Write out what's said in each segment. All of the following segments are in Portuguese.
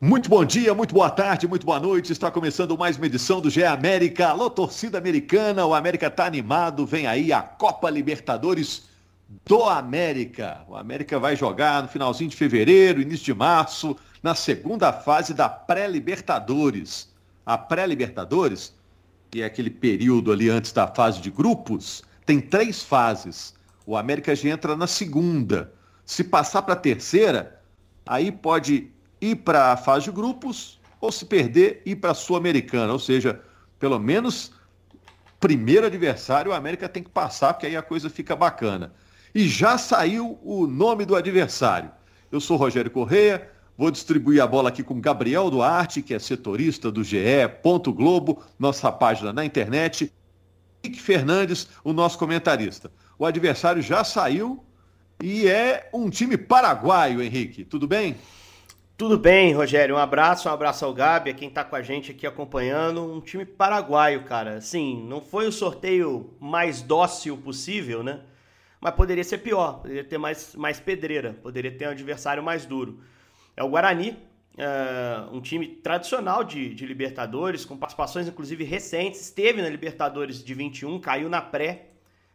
Muito bom dia, muito boa tarde, muito boa noite. Está começando mais uma edição do GE América. Alô, torcida americana, o América está animado. Vem aí a Copa Libertadores do América. O América vai jogar no finalzinho de fevereiro, início de março, na segunda fase da pré-Libertadores. A pré-Libertadores, que é aquele período ali antes da fase de grupos, tem três fases. O América já entra na segunda. Se passar para a terceira, aí pode ir para a fase de grupos ou se perder, ir para a Sul-Americana. Ou seja, pelo menos primeiro adversário o América tem que passar, porque aí a coisa fica bacana. E já saiu o nome do adversário. Eu sou Rogério Correia, vou distribuir a bola aqui com Gabriel Duarte, que é setorista do GE. Globo, nossa página na internet. Henrique Fernandes, o nosso comentarista. O adversário já saiu e é um time paraguaio, Henrique. Tudo bem? Tudo bem, Rogério. Um abraço, um abraço ao Gabi, a quem está com a gente aqui acompanhando. Um time paraguaio, cara. Sim, não foi o sorteio mais dócil possível, né? Mas poderia ser pior, poderia ter mais, mais pedreira, poderia ter um adversário mais duro. É o Guarani, uh, um time tradicional de, de Libertadores, com participações inclusive recentes. Esteve na Libertadores de 21, caiu na pré,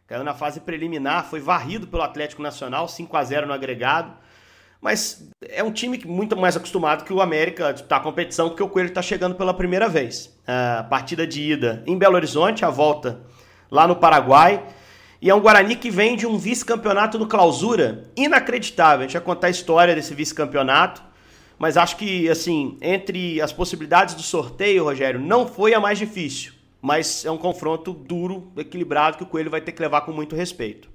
caiu na fase preliminar, foi varrido pelo Atlético Nacional, 5 a 0 no agregado mas é um time muito mais acostumado que o América a disputar a competição, porque o Coelho está chegando pela primeira vez. A partida de ida em Belo Horizonte, a volta lá no Paraguai. E é um Guarani que vem de um vice-campeonato no clausura inacreditável. A gente vai contar a história desse vice-campeonato. Mas acho que, assim, entre as possibilidades do sorteio, Rogério, não foi a mais difícil. Mas é um confronto duro, equilibrado, que o Coelho vai ter que levar com muito respeito.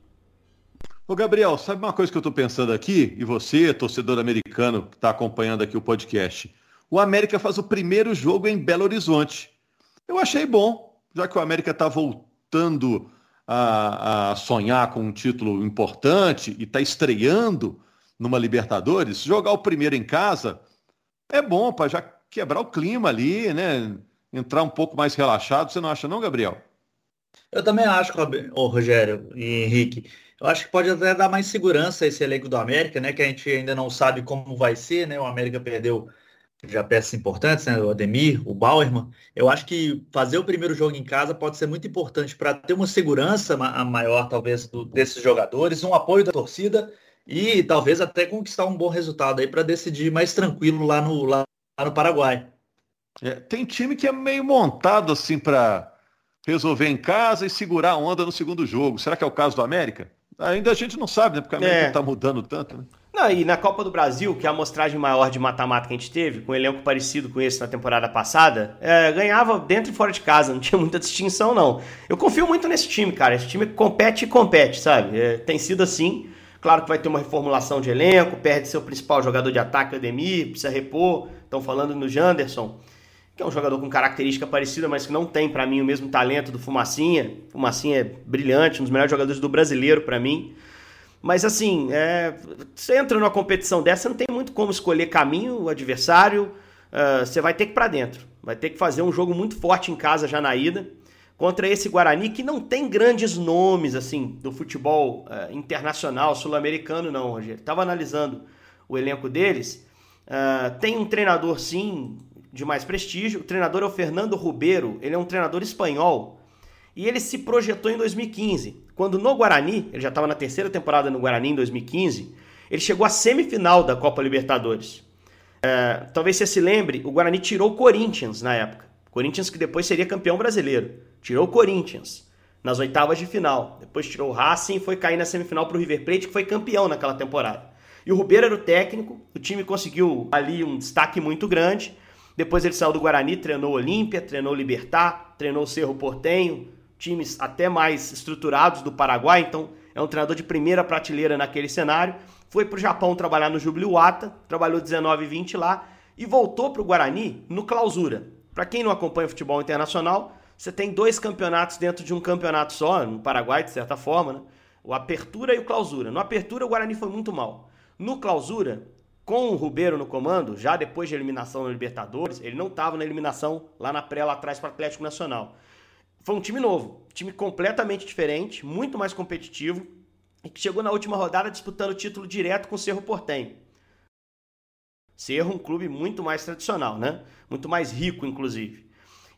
Ô Gabriel, sabe uma coisa que eu estou pensando aqui, e você, torcedor americano que está acompanhando aqui o podcast? O América faz o primeiro jogo em Belo Horizonte. Eu achei bom, já que o América está voltando a, a, sonhar com um título importante e está estreando numa Libertadores, jogar o primeiro em casa é bom para já quebrar o clima ali, né? Entrar um pouco mais relaxado, você não acha não, Gabriel? Eu também acho, Rogério e Henrique. Eu acho que pode até dar mais segurança esse elenco do América, né? Que a gente ainda não sabe como vai ser, né? O América perdeu já peças importantes, né? O Ademir, o Bauerman. Eu acho que fazer o primeiro jogo em casa pode ser muito importante para ter uma segurança maior, talvez, do, desses jogadores, um apoio da torcida e talvez até conquistar um bom resultado aí para decidir mais tranquilo lá no, lá, lá no Paraguai. É, tem time que é meio montado assim para resolver em casa e segurar a onda no segundo jogo. Será que é o caso do América? Ainda a gente não sabe, né? Porque a América está é. mudando tanto, né? Não, e na Copa do Brasil, que é a amostragem maior de mata-mata que a gente teve, com um elenco parecido com esse na temporada passada, é, ganhava dentro e fora de casa, não tinha muita distinção, não. Eu confio muito nesse time, cara. Esse time compete e compete, sabe? É, tem sido assim. Claro que vai ter uma reformulação de elenco, perde seu principal jogador de ataque, o Ademir, precisa repor. Estão falando no Janderson que é um jogador com característica parecida, mas que não tem para mim o mesmo talento do Fumacinha. Fumacinha é brilhante, um dos melhores jogadores do brasileiro para mim. Mas assim, é, você entra numa competição dessa, não tem muito como escolher caminho, o adversário, uh, você vai ter que ir para dentro. Vai ter que fazer um jogo muito forte em casa já na ida contra esse Guarani que não tem grandes nomes assim do futebol uh, internacional sul-americano não, Rogério. Tava analisando o elenco deles. Uh, tem um treinador sim de mais prestígio. O treinador é o Fernando Rubeiro, ele é um treinador espanhol. E ele se projetou em 2015, quando no Guarani, ele já estava na terceira temporada no Guarani em 2015, ele chegou à semifinal da Copa Libertadores. É, talvez você se lembre, o Guarani tirou o Corinthians na época. Corinthians que depois seria campeão brasileiro. Tirou o Corinthians nas oitavas de final. Depois tirou o Racing e foi cair na semifinal para o River Plate, que foi campeão naquela temporada. E o Rubeiro era o técnico, o time conseguiu ali um destaque muito grande. Depois ele saiu do Guarani, treinou Olímpia, treinou Libertar, treinou Cerro Portenho, times até mais estruturados do Paraguai, então é um treinador de primeira prateleira naquele cenário. Foi para o Japão trabalhar no Jubiluata, trabalhou 19 e 20 lá e voltou para o Guarani no Clausura. Para quem não acompanha o futebol internacional, você tem dois campeonatos dentro de um campeonato só, no Paraguai, de certa forma, né? O Apertura e o Clausura. No Apertura, o Guarani foi muito mal. No Clausura, com o Rubeiro no comando, já depois de eliminação na Libertadores, ele não estava na eliminação lá na pré, lá atrás para o Atlético Nacional. Foi um time novo, time completamente diferente, muito mais competitivo, e que chegou na última rodada disputando o título direto com o Cerro Portenho. Cerro, um clube muito mais tradicional, né? Muito mais rico, inclusive.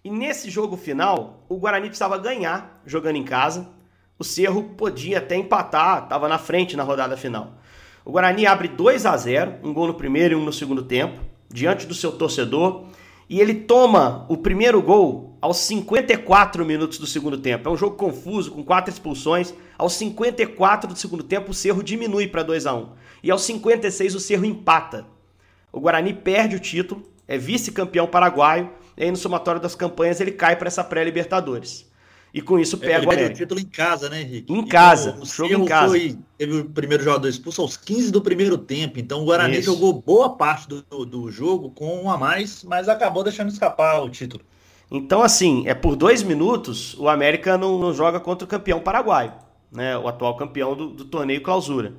E nesse jogo final, o Guarani precisava ganhar jogando em casa. O Cerro podia até empatar, estava na frente na rodada final. O Guarani abre 2 a 0, um gol no primeiro e um no segundo tempo, diante do seu torcedor, e ele toma o primeiro gol aos 54 minutos do segundo tempo. É um jogo confuso, com quatro expulsões. Aos 54 do segundo tempo, o Cerro diminui para 2 a 1 E aos 56, o Cerro empata. O Guarani perde o título, é vice-campeão paraguaio, e aí no somatório das campanhas ele cai para essa pré-Libertadores. E com isso pega ele o América. o título em casa, né, Henrique? Em casa, o, o jogo em casa. Foi, teve o primeiro jogador expulso aos 15 do primeiro tempo, então o Guarani isso. jogou boa parte do, do jogo com um a mais, mas acabou deixando escapar o título. Então, assim, é por dois minutos o América não, não joga contra o campeão paraguaio, né? O atual campeão do, do torneio clausura.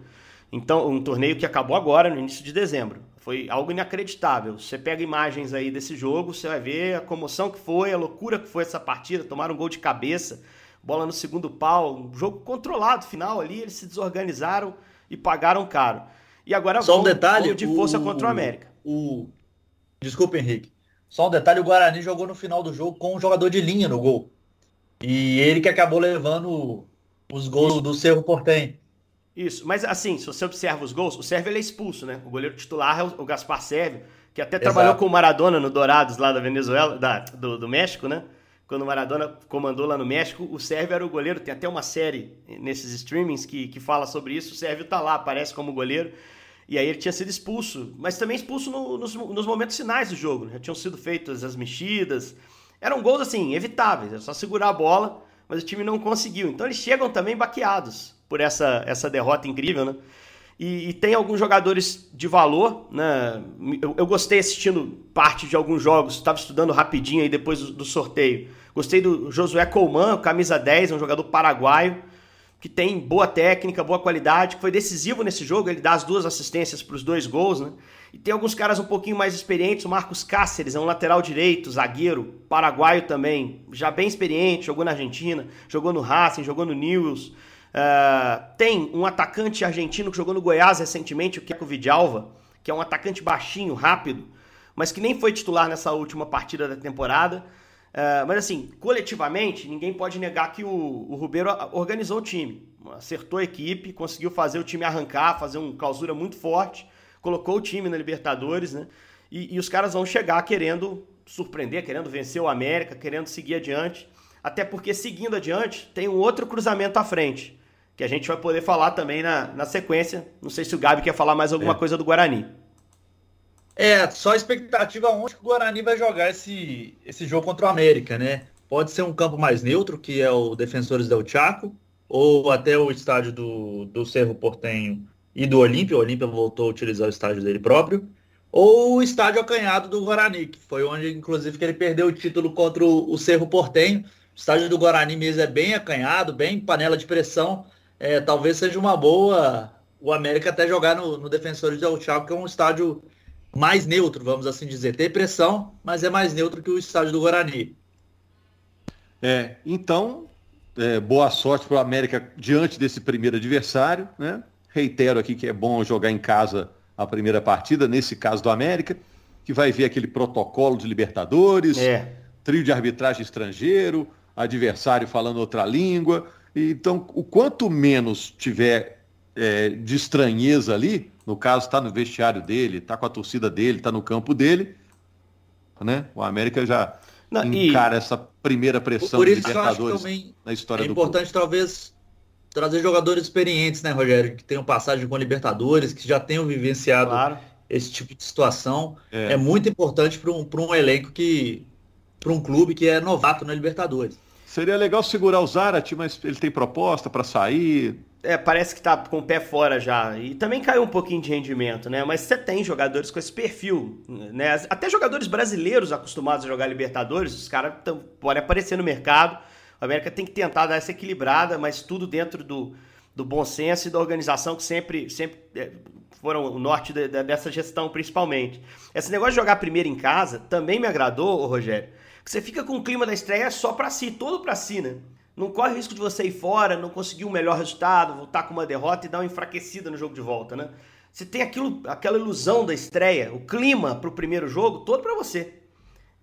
Então, um torneio que acabou agora, no início de dezembro. Foi algo inacreditável. Você pega imagens aí desse jogo, você vai ver a comoção que foi, a loucura que foi essa partida. Tomaram um gol de cabeça, bola no segundo pau, um jogo controlado final ali. Eles se desorganizaram e pagaram caro. E agora Só um detalhe, de força o, contra o América. O, desculpa, Henrique. Só um detalhe, o Guarani jogou no final do jogo com um jogador de linha no gol. E ele que acabou levando os gols do Cerro Portem. Isso, mas assim, se você observa os gols, o Sérvio ele é expulso, né? O goleiro titular é o Gaspar Sérvio, que até Exato. trabalhou com o Maradona no Dourados lá da Venezuela, da, do, do México, né? Quando o Maradona comandou lá no México, o Sérvio era o goleiro. Tem até uma série nesses streamings que, que fala sobre isso. O Sérvio tá lá, aparece como goleiro. E aí ele tinha sido expulso, mas também expulso no, nos, nos, momentos finais do jogo. Né? Já tinham sido feitas as mexidas. Eram gols assim, evitáveis, era só segurar a bola, mas o time não conseguiu. Então eles chegam também baqueados por essa, essa derrota incrível, né? E, e tem alguns jogadores de valor, né? Eu, eu, gostei assistindo parte de alguns jogos, estava estudando rapidinho aí depois do, do, sorteio. Gostei do Josué Colman, camisa 10, um jogador paraguaio, que tem boa técnica, boa qualidade, que foi decisivo nesse jogo, ele dá as duas assistências para os dois gols, né? E tem alguns caras um pouquinho mais experientes, o Marcos Cáceres, é um lateral direito, zagueiro, paraguaio também, já bem experiente, jogou na Argentina, jogou no Racing, jogou no Newell's, Uh, tem um atacante argentino que jogou no Goiás recentemente, o Keco Vidalva, que é um atacante baixinho, rápido, mas que nem foi titular nessa última partida da temporada. Uh, mas assim, coletivamente, ninguém pode negar que o, o Rubeiro organizou o time, acertou a equipe, conseguiu fazer o time arrancar, fazer uma clausura muito forte, colocou o time na Libertadores, né? E, e os caras vão chegar querendo surpreender, querendo vencer o América, querendo seguir adiante. Até porque seguindo adiante, tem um outro cruzamento à frente que a gente vai poder falar também na, na sequência. Não sei se o Gabi quer falar mais alguma é. coisa do Guarani. É, só expectativa onde o Guarani vai jogar esse, esse jogo contra o América, né? Pode ser um campo mais neutro, que é o Defensores del Chaco, ou até o estádio do, do Cerro Portenho e do Olímpia. O Olímpia voltou a utilizar o estádio dele próprio. Ou o estádio acanhado do Guarani, que foi onde, inclusive, que ele perdeu o título contra o, o Cerro Portenho. O estádio do Guarani mesmo é bem acanhado, bem panela de pressão é, talvez seja uma boa o América até jogar no, no Defensores del Chaco, que é um estádio mais neutro, vamos assim dizer. Tem pressão, mas é mais neutro que o estádio do Guarani. É, então, é, boa sorte para o América diante desse primeiro adversário. Né? Reitero aqui que é bom jogar em casa a primeira partida, nesse caso do América, que vai ver aquele protocolo de Libertadores, é. trio de arbitragem estrangeiro, adversário falando outra língua. Então, o quanto menos tiver é, de estranheza ali, no caso está no vestiário dele, está com a torcida dele, está no campo dele, né? O América já Não, encara e... essa primeira pressão Por isso Libertadores na história é do importante clube. talvez trazer jogadores experientes, né, Rogério, que tenham passagem com Libertadores, que já tenham vivenciado claro. esse tipo de situação. É, é muito importante para um, um elenco que para um clube que é novato na Libertadores. Seria legal segurar o Zarate, mas ele tem proposta para sair. É, parece que tá com o pé fora já. E também caiu um pouquinho de rendimento, né? Mas você tem jogadores com esse perfil, né? Até jogadores brasileiros acostumados a jogar Libertadores, os caras podem aparecer no mercado. O América tem que tentar dar essa equilibrada, mas tudo dentro do, do bom senso e da organização que sempre, sempre é, foram o norte de, de, dessa gestão, principalmente. Esse negócio de jogar primeiro em casa também me agradou, Rogério você fica com o clima da estreia só para si, todo para si, né? Não corre risco de você ir fora, não conseguir um melhor resultado, voltar com uma derrota e dar uma enfraquecida no jogo de volta, né? você tem aquilo, aquela ilusão da estreia, o clima para o primeiro jogo todo para você.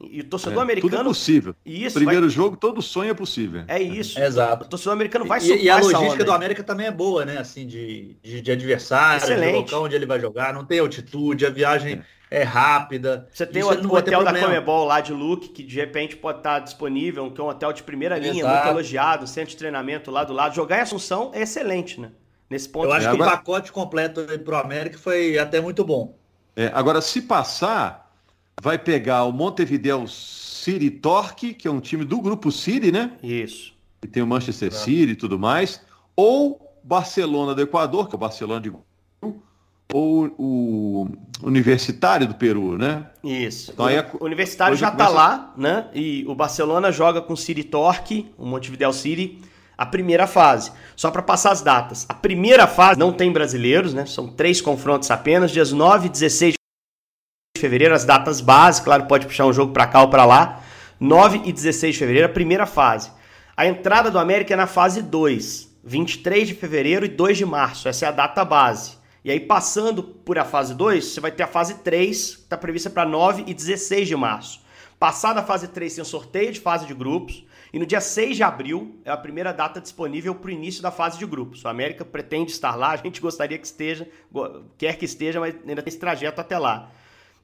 E o torcedor é, americano. Tudo é possível. Isso, Primeiro vai... jogo, todo sonho é possível. É isso. É, exato. O torcedor americano vai E, e a logística do América também é boa, né? Assim, de, de, de adversário, Excelente. de local onde ele vai jogar. Não tem altitude, a viagem é, é rápida. Você tem o, o hotel da Comebol lá de Luke, que de repente pode estar disponível, que é um hotel de primeira linha, exato. muito elogiado, centro de treinamento lá do lado. Jogar em Assunção é excelente, né? Nesse ponto. Eu acho que agora... o pacote completo para o América foi até muito bom. É, agora, se passar, vai pegar o Montevideo City Torque, que é um time do grupo City, né? Isso. Que tem o Manchester City e tudo mais. Ou Barcelona do Equador, que é o Barcelona de ou o Universitário do Peru, né? Isso. Então, aí o Universitário já está começa... lá, né? E o Barcelona joga com o City Torque, o Montevideo City, a primeira fase. Só para passar as datas. A primeira fase não tem brasileiros, né? São três confrontos apenas, dias 9 e 16 de fevereiro, as datas básicas, claro, pode puxar um jogo para cá ou para lá. 9 e 16 de fevereiro, a primeira fase. A entrada do América é na fase 2, 23 de fevereiro e 2 de março. Essa é a data base. E aí, passando por a fase 2, você vai ter a fase 3, que está prevista para 9 e 16 de março. Passada a fase 3, tem o sorteio de fase de grupos. E no dia 6 de abril é a primeira data disponível para o início da fase de grupos. O América pretende estar lá, a gente gostaria que esteja, quer que esteja, mas ainda tem esse trajeto até lá.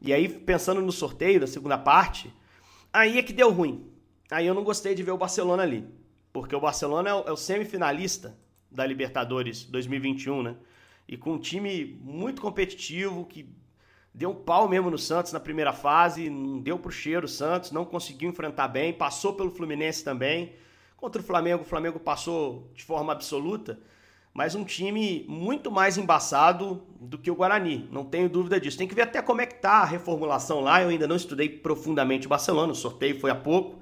E aí, pensando no sorteio da segunda parte, aí é que deu ruim. Aí eu não gostei de ver o Barcelona ali. Porque o Barcelona é o, é o semifinalista da Libertadores 2021, né? E com um time muito competitivo, que deu um pau mesmo no Santos na primeira fase, não deu pro cheiro o Santos, não conseguiu enfrentar bem, passou pelo Fluminense também. Contra o Flamengo, o Flamengo passou de forma absoluta mas um time muito mais embaçado do que o Guarani, não tenho dúvida disso. Tem que ver até como é que tá a reformulação lá, eu ainda não estudei profundamente o Barcelona, o sorteio foi há pouco,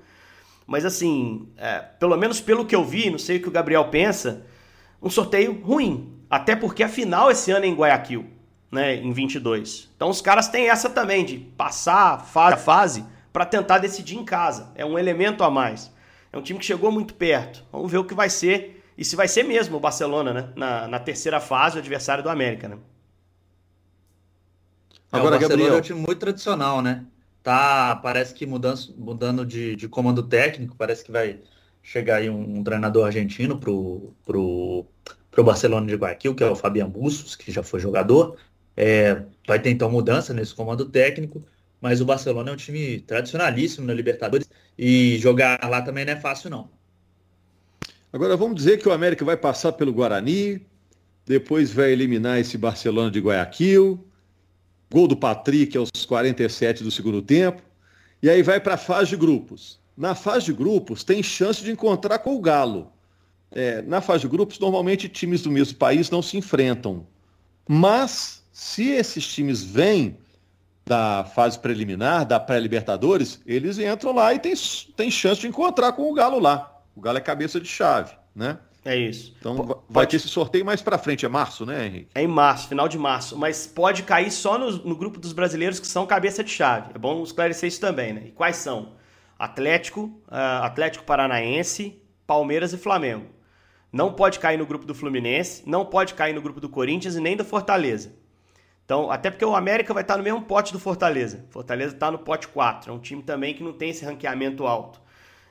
mas assim, é, pelo menos pelo que eu vi, não sei o que o Gabriel pensa, um sorteio ruim, até porque a final esse ano é em Guayaquil, né, em 22. Então os caras têm essa também de passar fase a fase para tentar decidir em casa, é um elemento a mais. É um time que chegou muito perto. Vamos ver o que vai ser e se vai ser mesmo o Barcelona, né? Na, na terceira fase, o adversário do América, né? É, Agora, o Barcelona Gabriel... é um time muito tradicional, né? Tá, parece que mudando, mudando de, de comando técnico, parece que vai chegar aí um, um treinador argentino pro, pro, pro Barcelona de Guayaquil, que é o Fabian Bustos, que já foi jogador. É, vai ter então mudança nesse comando técnico, mas o Barcelona é um time tradicionalíssimo na Libertadores e jogar lá também não é fácil não. Agora vamos dizer que o América vai passar pelo Guarani, depois vai eliminar esse Barcelona de Guayaquil, gol do Patrick aos 47 do segundo tempo, e aí vai para a fase de grupos. Na fase de grupos tem chance de encontrar com o Galo. É, na fase de grupos, normalmente times do mesmo país não se enfrentam. Mas se esses times vêm da fase preliminar, da pré-libertadores, eles entram lá e tem, tem chance de encontrar com o Galo lá. O Galo é cabeça de chave, né? É isso. Então P vai ter esse sorteio mais para frente, é março, né, Henrique? É em março, final de março. Mas pode cair só no, no, grupo dos brasileiros que são cabeça de chave. É bom esclarecer isso também, né? E quais são? Atlético, uh, Atlético Paranaense, Palmeiras e Flamengo. Não pode cair no grupo do Fluminense, não pode cair no grupo do Corinthians e nem do Fortaleza. Então, até porque o América vai estar no mesmo pote do Fortaleza. Fortaleza está no pote 4. É um time também que não tem esse ranqueamento alto.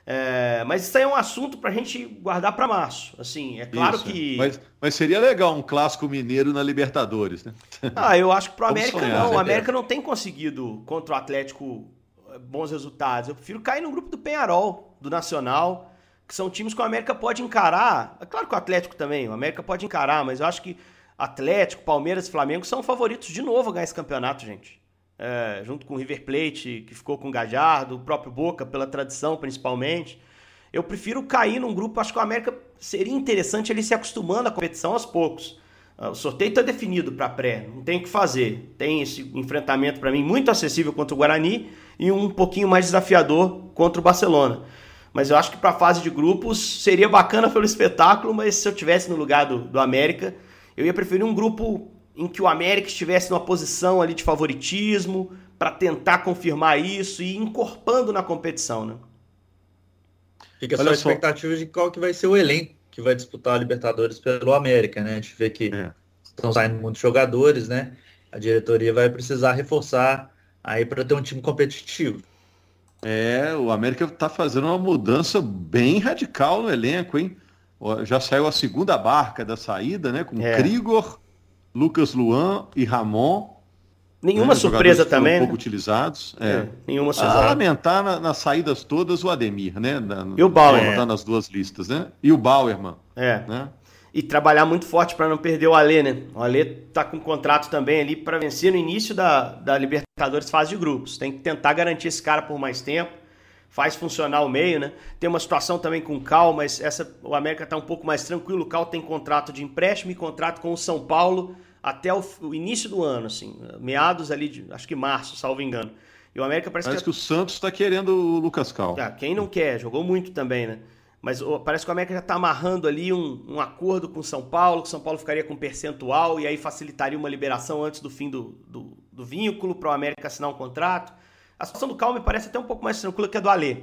É, mas isso aí é um assunto para a gente guardar para março. Assim, é claro isso, que. Mas, mas, seria legal um clássico mineiro na Libertadores, né? Ah, eu acho que para o América sonhar, não. O América não tem conseguido contra o Atlético eh, bons resultados. Eu prefiro cair no grupo do Penharol, do Nacional, que são times que o América pode encarar. É claro que o Atlético também, o América pode encarar, mas eu acho que Atlético, Palmeiras e Flamengo são favoritos de novo a ganhar esse campeonato, gente é, junto com o River Plate, que ficou com o Gajardo, o próprio Boca, pela tradição principalmente. Eu prefiro cair num grupo, acho que o América seria interessante ele se acostumando à competição aos poucos. Ah, o sorteio está definido para pré, não tem o que fazer. Tem esse enfrentamento para mim muito acessível contra o Guarani e um pouquinho mais desafiador contra o Barcelona. Mas eu acho que para a fase de grupos seria bacana pelo espetáculo, mas se eu tivesse no lugar do, do América, eu ia preferir um grupo em que o América estivesse numa posição ali de favoritismo para tentar confirmar isso e ir encorpando na competição, né? Fica Olha só a expectativa de qual que vai ser o elenco que vai disputar a Libertadores pelo América, né? A gente vê que é. estão saindo muitos jogadores, né? A diretoria vai precisar reforçar aí para ter um time competitivo. É, o América está fazendo uma mudança bem radical no elenco, hein? Já saiu a segunda barca da saída, né? Com é. Krigor, Lucas Luan e Ramon. Nenhuma né? surpresa também. Um pouco né? utilizados. É. É, nenhuma surpresa. A lamentar na, nas saídas todas o Ademir, né? Na, e o Bauer. É. nas duas listas, né? E o Bauerman. É. Né? E trabalhar muito forte para não perder o Alê, né? O Alê tá com um contrato também ali para vencer no início da, da Libertadores fase de grupos. Tem que tentar garantir esse cara por mais tempo. Faz funcionar o meio, né? Tem uma situação também com o Cal, mas essa, o América tá um pouco mais tranquilo. O Cal tem contrato de empréstimo e contrato com o São Paulo até o, o, início do ano, assim, meados ali de, acho que março, salvo engano. E o América parece, parece que, que o Santos está querendo o Lucas Cal. Ah, quem não quer, jogou muito também, né? Mas oh, parece que o América já está amarrando ali um, um, acordo com o São Paulo, que o São Paulo ficaria com percentual e aí facilitaria uma liberação antes do fim do, do, do vínculo para o América assinar um contrato. A situação do Cal me parece até um pouco mais tranquila que a do Alê.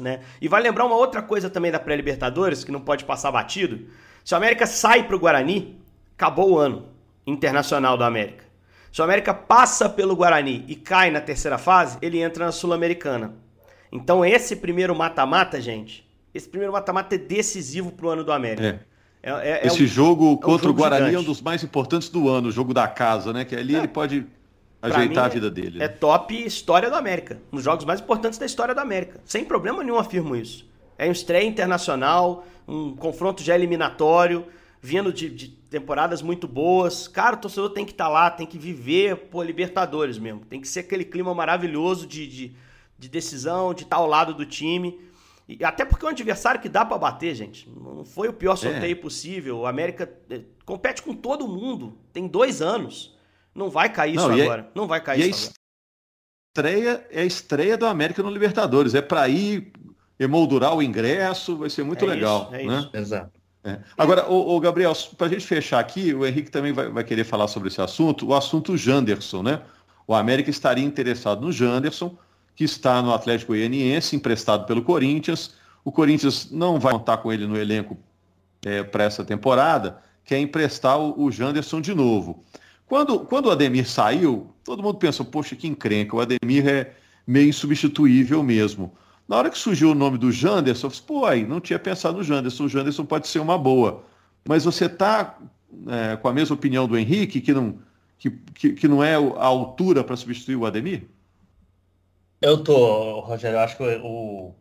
Né? E vai lembrar uma outra coisa também da pré-Libertadores, que não pode passar batido. Se o América sai para o Guarani, acabou o ano internacional do América. Se o América passa pelo Guarani e cai na terceira fase, ele entra na Sul-Americana. Então esse primeiro mata-mata, gente, esse primeiro mata-mata é decisivo para o ano do América. É. É, é, esse é um, jogo contra um jogo o Guarani gigante. é um dos mais importantes do ano, o jogo da casa, né? Que ali ele pode ajeitar a vida dele. Né? É top história do América. Um dos jogos mais importantes da história do América. Sem problema nenhum afirmo isso. É um estreia internacional, um confronto já eliminatório vindo de, de, temporadas muito boas. Cara, o torcedor tem que estar tá lá, tem que viver por Libertadores mesmo. Tem que ser aquele clima maravilhoso de, de, de decisão, de estar tá ao lado do time. E até porque é um adversário que dá para bater, gente. Não foi o pior sorteio é. possível. O América é, compete com todo mundo. Tem dois anos. Não vai cair Não, isso é agora. É, Não vai cair e isso a estreia é a estreia do América no Libertadores. É para ir emoldurar o ingresso, vai ser muito é legal. Isso, é né? isso. Exato. É. Agora, o, o Gabriel, para a gente fechar aqui, o Henrique também vai, vai, querer falar sobre esse assunto, o assunto Janderson, né? O América estaria interessado no Janderson, que está no Atlético Goianiense, emprestado pelo Corinthians. O Corinthians não vai contar com ele no elenco é, para essa temporada, quer emprestar o, o Janderson de novo. Quando, quando o Ademir saiu, todo mundo pensou, poxa, que encrenca, o Ademir é meio insubstituível mesmo. Na hora que surgiu o nome do Janderson, eu falei, pô, aí, não tinha pensado no Janderson, o Janderson pode ser uma boa. Mas você está é, com a mesma opinião do Henrique, que não, que, que, que não é a altura para substituir o Ademir? Eu tô, Rogério, eu acho que o,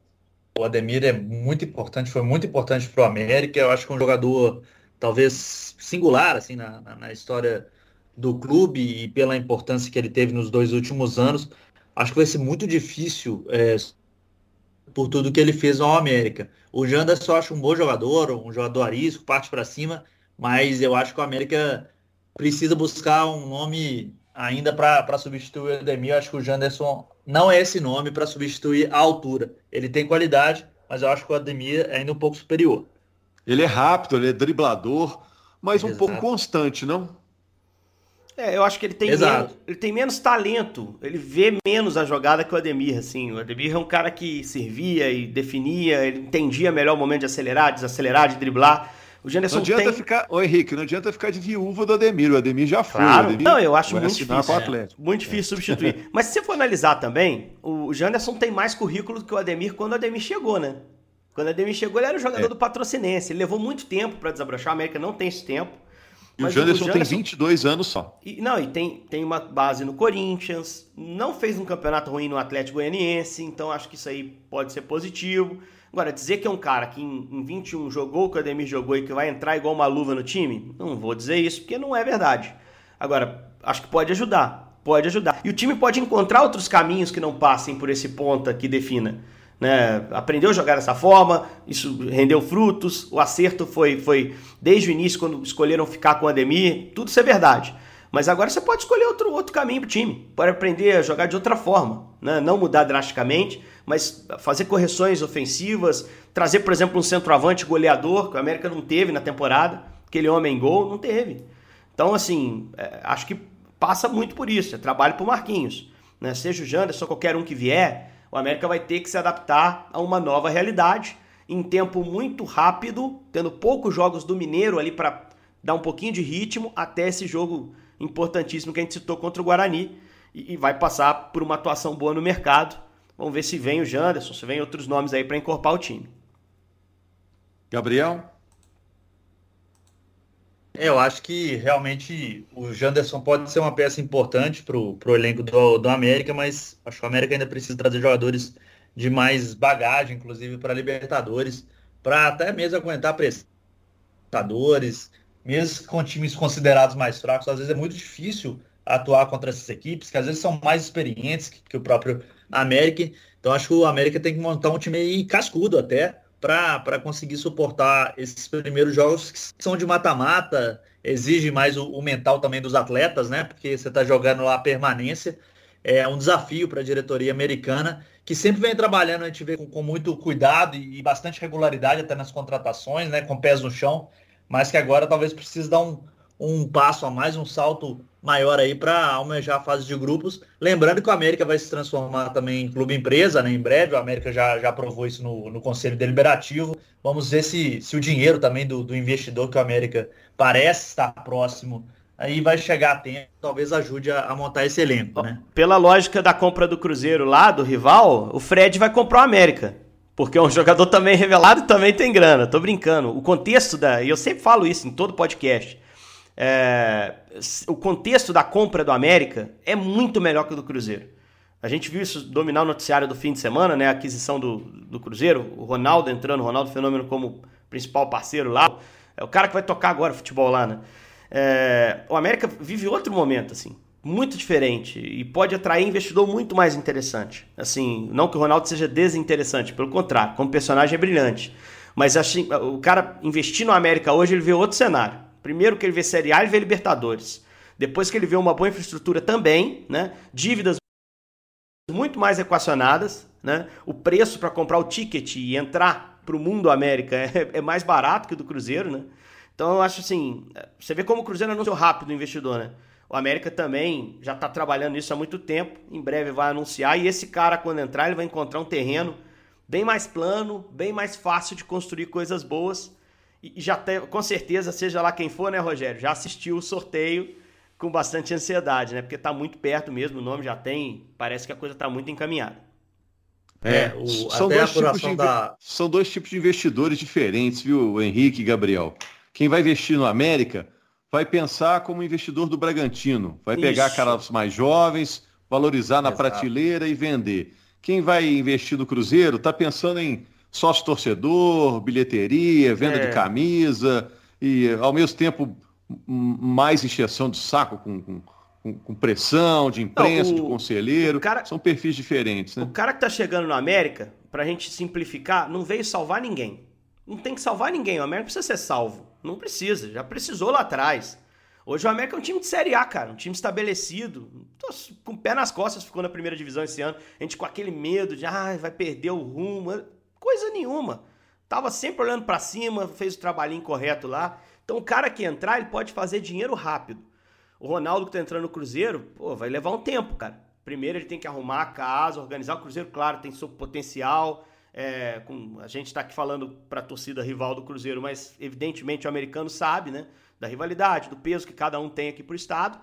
o Ademir é muito importante, foi muito importante para o América, eu acho que é um jogador talvez singular assim na, na, na história do clube e pela importância que ele teve nos dois últimos anos. Acho que vai ser muito difícil é, por tudo que ele fez ao América. O Janderson acho um bom jogador, um jogador arisco, parte para cima, mas eu acho que o América precisa buscar um nome ainda para substituir o Edemir. Eu acho que o Janderson não é esse nome para substituir a altura. Ele tem qualidade, mas eu acho que o Ademir é ainda um pouco superior. Ele é rápido, ele é driblador, mas Exato. um pouco constante, não? É, eu acho que ele tem, menos, ele tem menos talento, ele vê menos a jogada que o Ademir, assim. O Ademir é um cara que servia e definia, ele entendia melhor o momento de acelerar, desacelerar, de driblar. O Janderson não adianta tem... ficar, ô Henrique, não adianta ficar de viúva do Ademir, o Ademir já foi. Claro. Ademir não, eu acho muito difícil. É, muito difícil é. substituir. Mas se você for analisar também, o Janderson tem mais currículo do que o Ademir quando o Ademir chegou, né? Quando o Ademir chegou, ele era o jogador é. do patrocinense. Ele levou muito tempo para desabrochar. A América não tem esse tempo. E Mas o Janderson, o Janderson tem 22 anos só. E, não, e tem, tem uma base no Corinthians, não fez um campeonato ruim no Atlético Goianiense, então acho que isso aí pode ser positivo. Agora, dizer que é um cara que em, em 21 jogou o que o Ademir jogou e que vai entrar igual uma luva no time, não vou dizer isso, porque não é verdade. Agora, acho que pode ajudar, pode ajudar. E o time pode encontrar outros caminhos que não passem por esse ponta que defina né? Aprendeu a jogar dessa forma, isso rendeu frutos, o acerto foi, foi desde o início, quando escolheram ficar com o Ademir, tudo isso é verdade. Mas agora você pode escolher outro, outro caminho para o time, pode aprender a jogar de outra forma, né? não mudar drasticamente, mas fazer correções ofensivas, trazer, por exemplo, um centroavante goleador, que o América não teve na temporada, aquele homem gol, não teve. Então, assim, é, acho que passa muito por isso, é trabalho para o Marquinhos. Né? Seja o Janderson, qualquer um que vier, o América vai ter que se adaptar a uma nova realidade em tempo muito rápido, tendo poucos jogos do Mineiro ali para dar um pouquinho de ritmo até esse jogo importantíssimo que a gente citou contra o Guarani e, vai passar por uma atuação boa no mercado. Vamos ver se vem o Janderson, se vem outros nomes aí para encorpar o time. Gabriel? Eu acho que realmente o Janderson pode ser uma peça importante para o elenco do, do América, mas acho que o América ainda precisa trazer jogadores de mais bagagem, inclusive para Libertadores, para até mesmo aguentar prestadores, mesmo com times considerados mais fracos, às vezes é muito difícil atuar contra essas equipes, que às vezes são mais experientes que, que o próprio América. Então acho que o América tem que montar um time cascudo até, para conseguir suportar esses primeiros jogos que são de mata-mata, exige mais o, o, mental também dos atletas, né? Porque você está jogando lá a permanência. É um desafio para a diretoria americana, que sempre vem trabalhando, a gente vê com, com muito cuidado e, e, bastante regularidade até nas contratações, né? Com pés no chão, mas que agora talvez precise dar um, um passo a mais, um salto maior aí para almejar a fase de grupos. Lembrando que o América vai se transformar também em clube empresa, né? Em breve, o América já, já aprovou isso no, no Conselho Deliberativo. Vamos ver se, se o dinheiro também do, do investidor que o América parece estar próximo aí vai chegar a tempo, talvez ajude a, a, montar esse elenco, né? Pela lógica da compra do Cruzeiro lá, do rival, o Fred vai comprar o América. Porque é um jogador também revelado também tem grana. Tô brincando. O contexto da. E eu sempre falo isso em todo podcast. É, o contexto da compra do América é muito melhor que o do Cruzeiro. A gente viu isso dominar o noticiário do fim de semana, né? A aquisição do, do Cruzeiro, o Ronaldo entrando, o Ronaldo Fenômeno como principal parceiro lá. É o cara que vai tocar agora futebol lá, né? É, o América vive outro momento, assim, muito diferente e pode atrair investidor muito mais interessante. Assim, não que o Ronaldo seja desinteressante, pelo contrário, como personagem é brilhante. Mas assim, o cara investir no América hoje, ele vê outro cenário. Primeiro que ele vê Série A, ele vê Libertadores. Depois que ele vê uma boa infraestrutura também, né? Dívidas muito mais equacionadas, né? O preço para comprar o ticket e entrar para o mundo América é, é, mais barato que o do Cruzeiro, né? Então eu acho assim, você vê como o Cruzeiro anunciou rápido o investidor, né? O América também já está trabalhando nisso há muito tempo, em breve vai anunciar, e esse cara, quando entrar, ele vai encontrar um terreno bem mais plano, bem mais fácil de construir coisas boas e já tem, com certeza, seja lá quem for, né, Rogério, já assistiu o sorteio com bastante ansiedade, né? Porque está muito perto mesmo, o nome já tem, parece que a coisa está muito encaminhada. É, é o, são, dois tipos de, da... são dois tipos de investidores diferentes, viu, Henrique e Gabriel? Quem vai investir no América vai pensar como investidor do Bragantino, vai Isso. pegar caras mais jovens, valorizar na Exato. prateleira e vender. Quem vai investir no Cruzeiro está pensando em sócio torcedor, bilheteria, venda é. de camisa e ao mesmo tempo mais encheção de saco com, com, com pressão de imprensa, não, o, de conselheiro. Cara, São perfis diferentes, né? O cara que tá chegando na América, pra gente simplificar, não veio salvar ninguém. Não tem que salvar ninguém. O América precisa ser salvo. Não precisa. Já precisou lá atrás. Hoje o América é um time de Série A, cara. Um time estabelecido. Tô com o pé nas costas ficou na primeira divisão esse ano. A gente com aquele medo de, ah, vai perder o rumo. Coisa nenhuma. Tava sempre olhando para cima, fez o trabalhinho correto lá. Então o cara que entrar, ele pode fazer dinheiro rápido. O Ronaldo que tá entrando no Cruzeiro, pô, vai levar um tempo, cara. Primeiro ele tem que arrumar a casa, organizar o Cruzeiro, claro, tem seu potencial. É, com, a gente está aqui falando para a torcida rival do Cruzeiro, mas evidentemente o americano sabe, né? Da rivalidade, do peso que cada um tem aqui para o estado,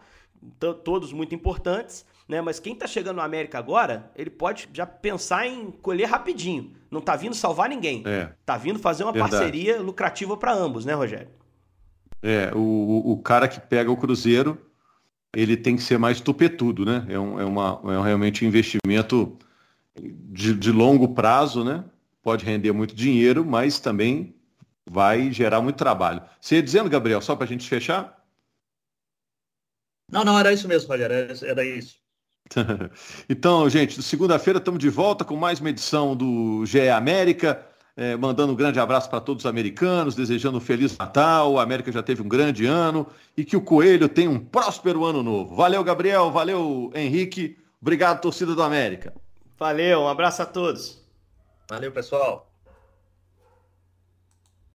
todos muito importantes né? Mas quem tá chegando no América agora, ele pode já pensar em colher rapidinho. Não tá vindo salvar ninguém. É. Tá vindo fazer uma Verdade. parceria lucrativa para ambos, né, Rogério? É, o, o cara que pega o Cruzeiro, ele tem que ser mais tupetudo, né? É, um, é, uma, é realmente um investimento de, de longo prazo, né? Pode render muito dinheiro, mas também vai gerar muito trabalho. Você ia dizendo, Gabriel, só para a gente fechar? Não, não, era isso mesmo, Rogério, era, era isso. então, gente, segunda-feira estamos de volta com mais uma edição do GE América. É, mandando um grande abraço para todos os americanos, desejando um Feliz Natal. A América já teve um grande ano e que o Coelho tenha um próspero ano novo. Valeu, Gabriel. Valeu, Henrique. Obrigado, torcida do América. Valeu, um abraço a todos. Valeu, pessoal.